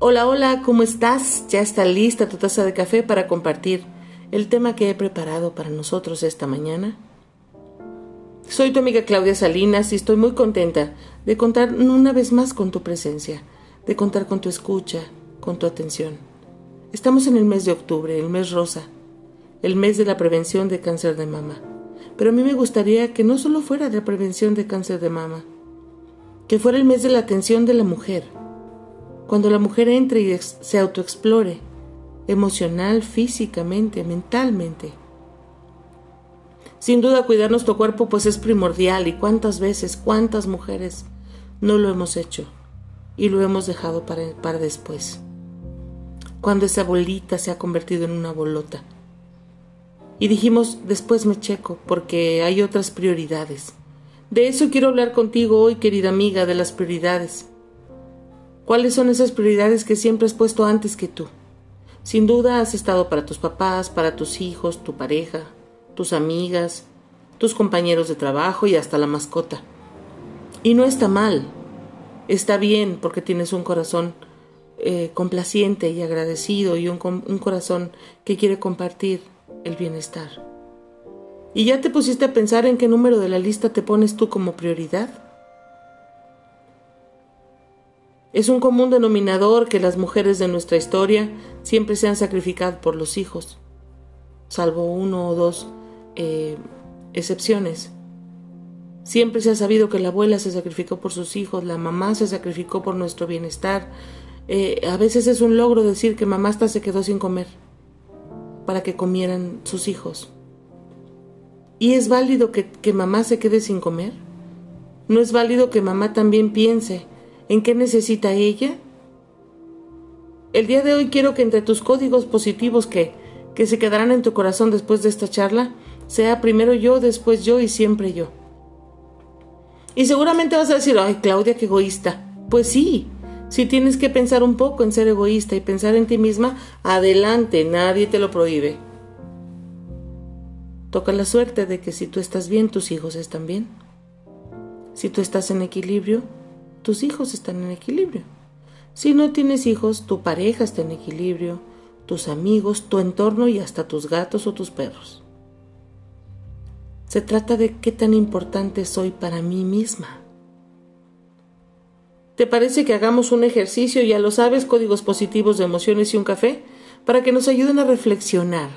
Hola, hola, ¿cómo estás? Ya está lista tu taza de café para compartir el tema que he preparado para nosotros esta mañana. Soy tu amiga Claudia Salinas y estoy muy contenta de contar una vez más con tu presencia, de contar con tu escucha, con tu atención. Estamos en el mes de octubre, el mes rosa, el mes de la prevención de cáncer de mama. Pero a mí me gustaría que no solo fuera de prevención de cáncer de mama, que fuera el mes de la atención de la mujer. Cuando la mujer entre y se autoexplore, emocional, físicamente, mentalmente. Sin duda cuidar nuestro cuerpo pues es primordial y cuántas veces, cuántas mujeres no lo hemos hecho y lo hemos dejado para, para después. Cuando esa bolita se ha convertido en una bolota. Y dijimos, después me checo porque hay otras prioridades. De eso quiero hablar contigo hoy, querida amiga, de las prioridades. ¿Cuáles son esas prioridades que siempre has puesto antes que tú? Sin duda has estado para tus papás, para tus hijos, tu pareja, tus amigas, tus compañeros de trabajo y hasta la mascota. Y no está mal, está bien porque tienes un corazón eh, complaciente y agradecido y un, un corazón que quiere compartir el bienestar. ¿Y ya te pusiste a pensar en qué número de la lista te pones tú como prioridad? Es un común denominador que las mujeres de nuestra historia siempre se han sacrificado por los hijos, salvo uno o dos eh, excepciones. Siempre se ha sabido que la abuela se sacrificó por sus hijos, la mamá se sacrificó por nuestro bienestar. Eh, a veces es un logro decir que mamá hasta se quedó sin comer para que comieran sus hijos. ¿Y es válido que, que mamá se quede sin comer? ¿No es válido que mamá también piense en qué necesita ella? El día de hoy quiero que entre tus códigos positivos que, que se quedarán en tu corazón después de esta charla, sea primero yo, después yo y siempre yo. Y seguramente vas a decir, ay Claudia, qué egoísta. Pues sí, si tienes que pensar un poco en ser egoísta y pensar en ti misma, adelante, nadie te lo prohíbe. Toca la suerte de que si tú estás bien, tus hijos están bien. Si tú estás en equilibrio, tus hijos están en equilibrio. Si no tienes hijos, tu pareja está en equilibrio, tus amigos, tu entorno y hasta tus gatos o tus perros. Se trata de qué tan importante soy para mí misma. ¿Te parece que hagamos un ejercicio, ya lo sabes, códigos positivos de emociones y un café, para que nos ayuden a reflexionar,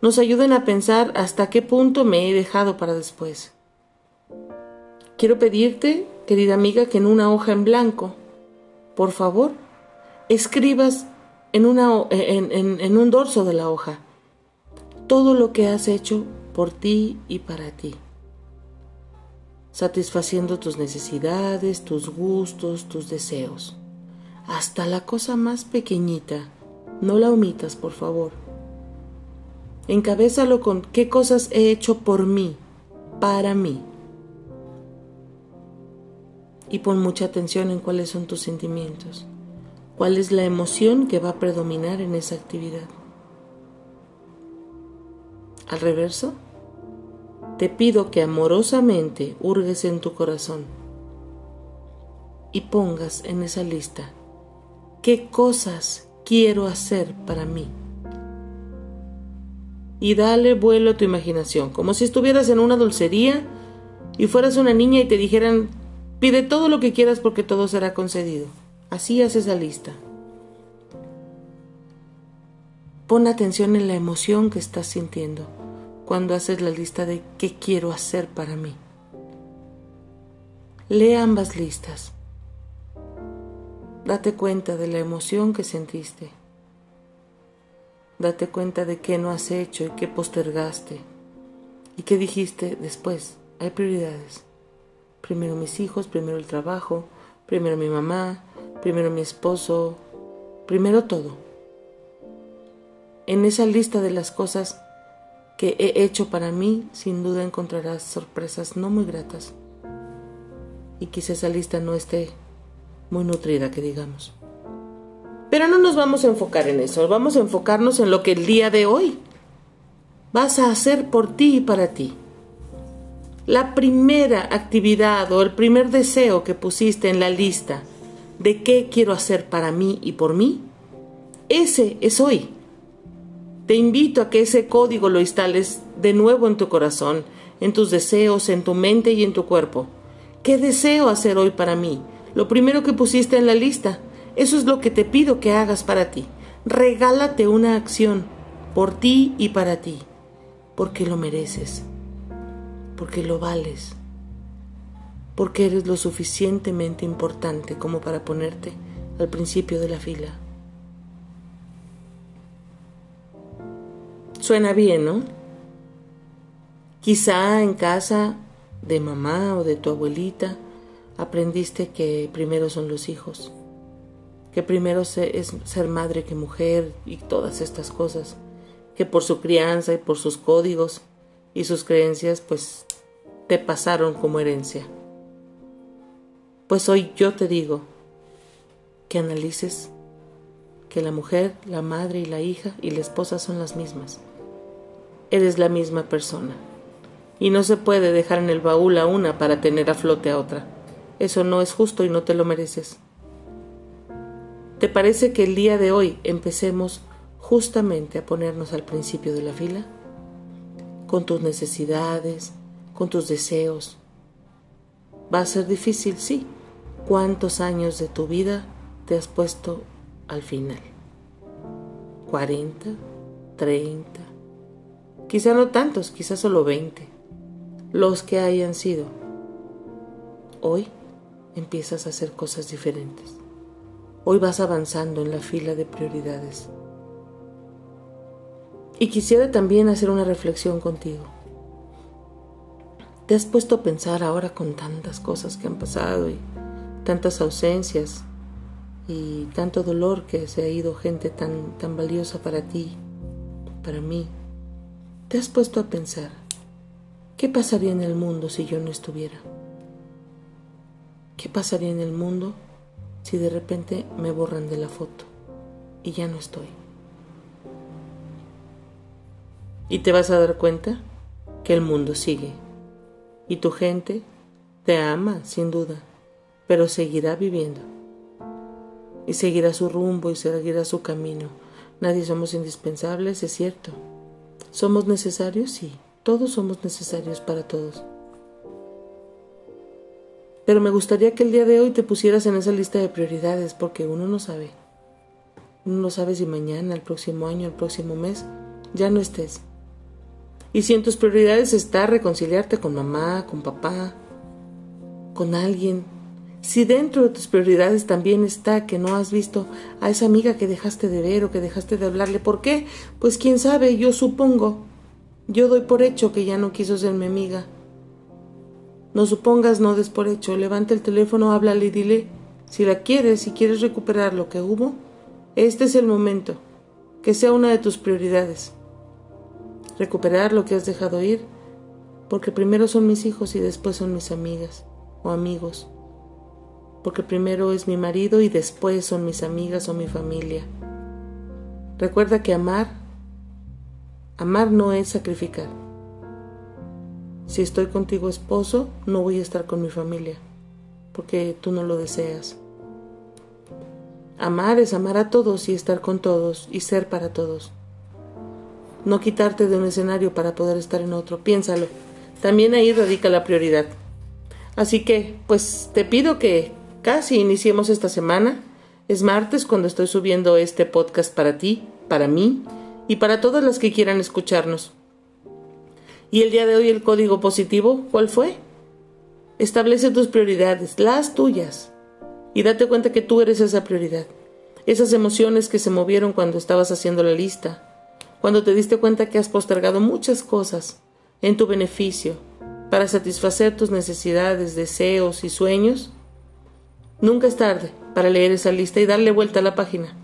nos ayuden a pensar hasta qué punto me he dejado para después? Quiero pedirte, querida amiga, que en una hoja en blanco, por favor, escribas en, en un dorso de la hoja todo lo que has hecho por ti y para ti, satisfaciendo tus necesidades, tus gustos, tus deseos, hasta la cosa más pequeñita. No la omitas, por favor. Encabézalo con qué cosas he hecho por mí, para mí. Y pon mucha atención en cuáles son tus sentimientos, cuál es la emoción que va a predominar en esa actividad. Al reverso, te pido que amorosamente hurgues en tu corazón y pongas en esa lista qué cosas quiero hacer para mí. Y dale vuelo a tu imaginación, como si estuvieras en una dulcería y fueras una niña y te dijeran, pide todo lo que quieras porque todo será concedido. Así haces esa lista. Pon atención en la emoción que estás sintiendo cuando haces la lista de qué quiero hacer para mí. Lee ambas listas. Date cuenta de la emoción que sentiste. Date cuenta de qué no has hecho y qué postergaste. Y qué dijiste después. Hay prioridades. Primero mis hijos, primero el trabajo, primero mi mamá, primero mi esposo, primero todo. En esa lista de las cosas que he hecho para mí, sin duda encontrarás sorpresas no muy gratas. Y quizá esa lista no esté muy nutrida, que digamos. Pero no nos vamos a enfocar en eso, vamos a enfocarnos en lo que el día de hoy vas a hacer por ti y para ti. La primera actividad o el primer deseo que pusiste en la lista de qué quiero hacer para mí y por mí, ese es hoy. Te invito a que ese código lo instales de nuevo en tu corazón, en tus deseos, en tu mente y en tu cuerpo. ¿Qué deseo hacer hoy para mí? Lo primero que pusiste en la lista. Eso es lo que te pido que hagas para ti. Regálate una acción por ti y para ti, porque lo mereces, porque lo vales, porque eres lo suficientemente importante como para ponerte al principio de la fila. Suena bien, ¿no? Quizá en casa de mamá o de tu abuelita aprendiste que primero son los hijos, que primero es ser madre que mujer y todas estas cosas, que por su crianza y por sus códigos y sus creencias pues te pasaron como herencia. Pues hoy yo te digo que analices que la mujer, la madre y la hija y la esposa son las mismas. Eres la misma persona. Y no se puede dejar en el baúl a una para tener a flote a otra. Eso no es justo y no te lo mereces. ¿Te parece que el día de hoy empecemos justamente a ponernos al principio de la fila? Con tus necesidades, con tus deseos. Va a ser difícil, sí. ¿Cuántos años de tu vida te has puesto al final? ¿40? ¿30? Quizá no tantos, quizá solo 20. Los que hayan sido. Hoy empiezas a hacer cosas diferentes. Hoy vas avanzando en la fila de prioridades. Y quisiera también hacer una reflexión contigo. ¿Te has puesto a pensar ahora con tantas cosas que han pasado y tantas ausencias y tanto dolor que se ha ido gente tan, tan valiosa para ti, para mí? ¿Te has puesto a pensar qué pasaría en el mundo si yo no estuviera? ¿Qué pasaría en el mundo si de repente me borran de la foto y ya no estoy? Y te vas a dar cuenta que el mundo sigue y tu gente te ama, sin duda, pero seguirá viviendo y seguirá su rumbo y seguirá su camino. Nadie somos indispensables, es cierto. ¿Somos necesarios? Sí, todos somos necesarios para todos. Pero me gustaría que el día de hoy te pusieras en esa lista de prioridades porque uno no sabe. Uno no sabe si mañana, el próximo año, el próximo mes, ya no estés. Y si en tus prioridades está reconciliarte con mamá, con papá, con alguien, si dentro de tus prioridades también está que no has visto a esa amiga que dejaste de ver o que dejaste de hablarle, ¿por qué? Pues quién sabe, yo supongo. Yo doy por hecho que ya no quiso ser mi amiga. No supongas, no des por hecho. Levanta el teléfono, háblale y dile si la quieres, si quieres recuperar lo que hubo. Este es el momento. Que sea una de tus prioridades. Recuperar lo que has dejado ir, porque primero son mis hijos y después son mis amigas o amigos. Porque primero es mi marido y después son mis amigas o mi familia. Recuerda que amar, amar no es sacrificar. Si estoy contigo esposo, no voy a estar con mi familia, porque tú no lo deseas. Amar es amar a todos y estar con todos y ser para todos. No quitarte de un escenario para poder estar en otro. Piénsalo. También ahí radica la prioridad. Así que, pues te pido que casi iniciemos esta semana. Es martes cuando estoy subiendo este podcast para ti, para mí y para todas las que quieran escucharnos. Y el día de hoy el código positivo, ¿cuál fue? Establece tus prioridades, las tuyas. Y date cuenta que tú eres esa prioridad. Esas emociones que se movieron cuando estabas haciendo la lista. Cuando te diste cuenta que has postergado muchas cosas en tu beneficio para satisfacer tus necesidades, deseos y sueños. Nunca es tarde para leer esa lista y darle vuelta a la página.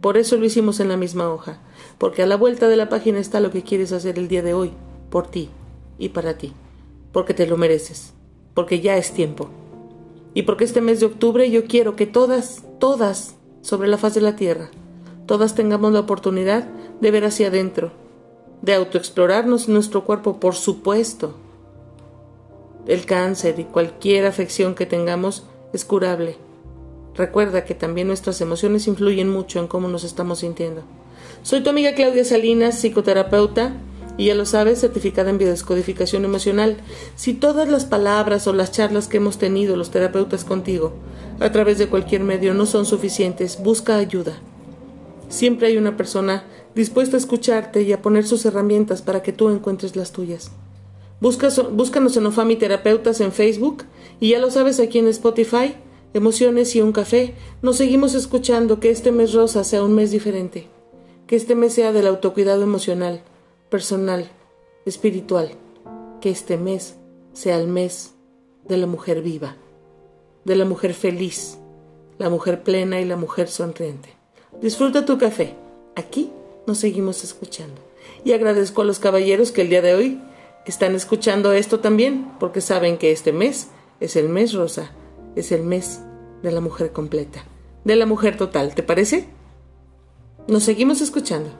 Por eso lo hicimos en la misma hoja, porque a la vuelta de la página está lo que quieres hacer el día de hoy por ti y para ti, porque te lo mereces, porque ya es tiempo. Y porque este mes de octubre yo quiero que todas, todas, sobre la faz de la tierra, todas tengamos la oportunidad de ver hacia adentro, de autoexplorarnos nuestro cuerpo, por supuesto. El cáncer y cualquier afección que tengamos es curable. Recuerda que también nuestras emociones influyen mucho en cómo nos estamos sintiendo. Soy tu amiga Claudia Salinas, psicoterapeuta, y ya lo sabes, certificada en biodescodificación emocional. Si todas las palabras o las charlas que hemos tenido los terapeutas contigo a través de cualquier medio no son suficientes, busca ayuda. Siempre hay una persona dispuesta a escucharte y a poner sus herramientas para que tú encuentres las tuyas. búscanos en Ofami Terapeutas en Facebook y ya lo sabes aquí en Spotify emociones y un café, nos seguimos escuchando que este mes rosa sea un mes diferente, que este mes sea del autocuidado emocional, personal, espiritual, que este mes sea el mes de la mujer viva, de la mujer feliz, la mujer plena y la mujer sonriente. Disfruta tu café, aquí nos seguimos escuchando. Y agradezco a los caballeros que el día de hoy están escuchando esto también, porque saben que este mes es el mes rosa es el mes de la mujer completa, de la mujer total, ¿te parece? Nos seguimos escuchando.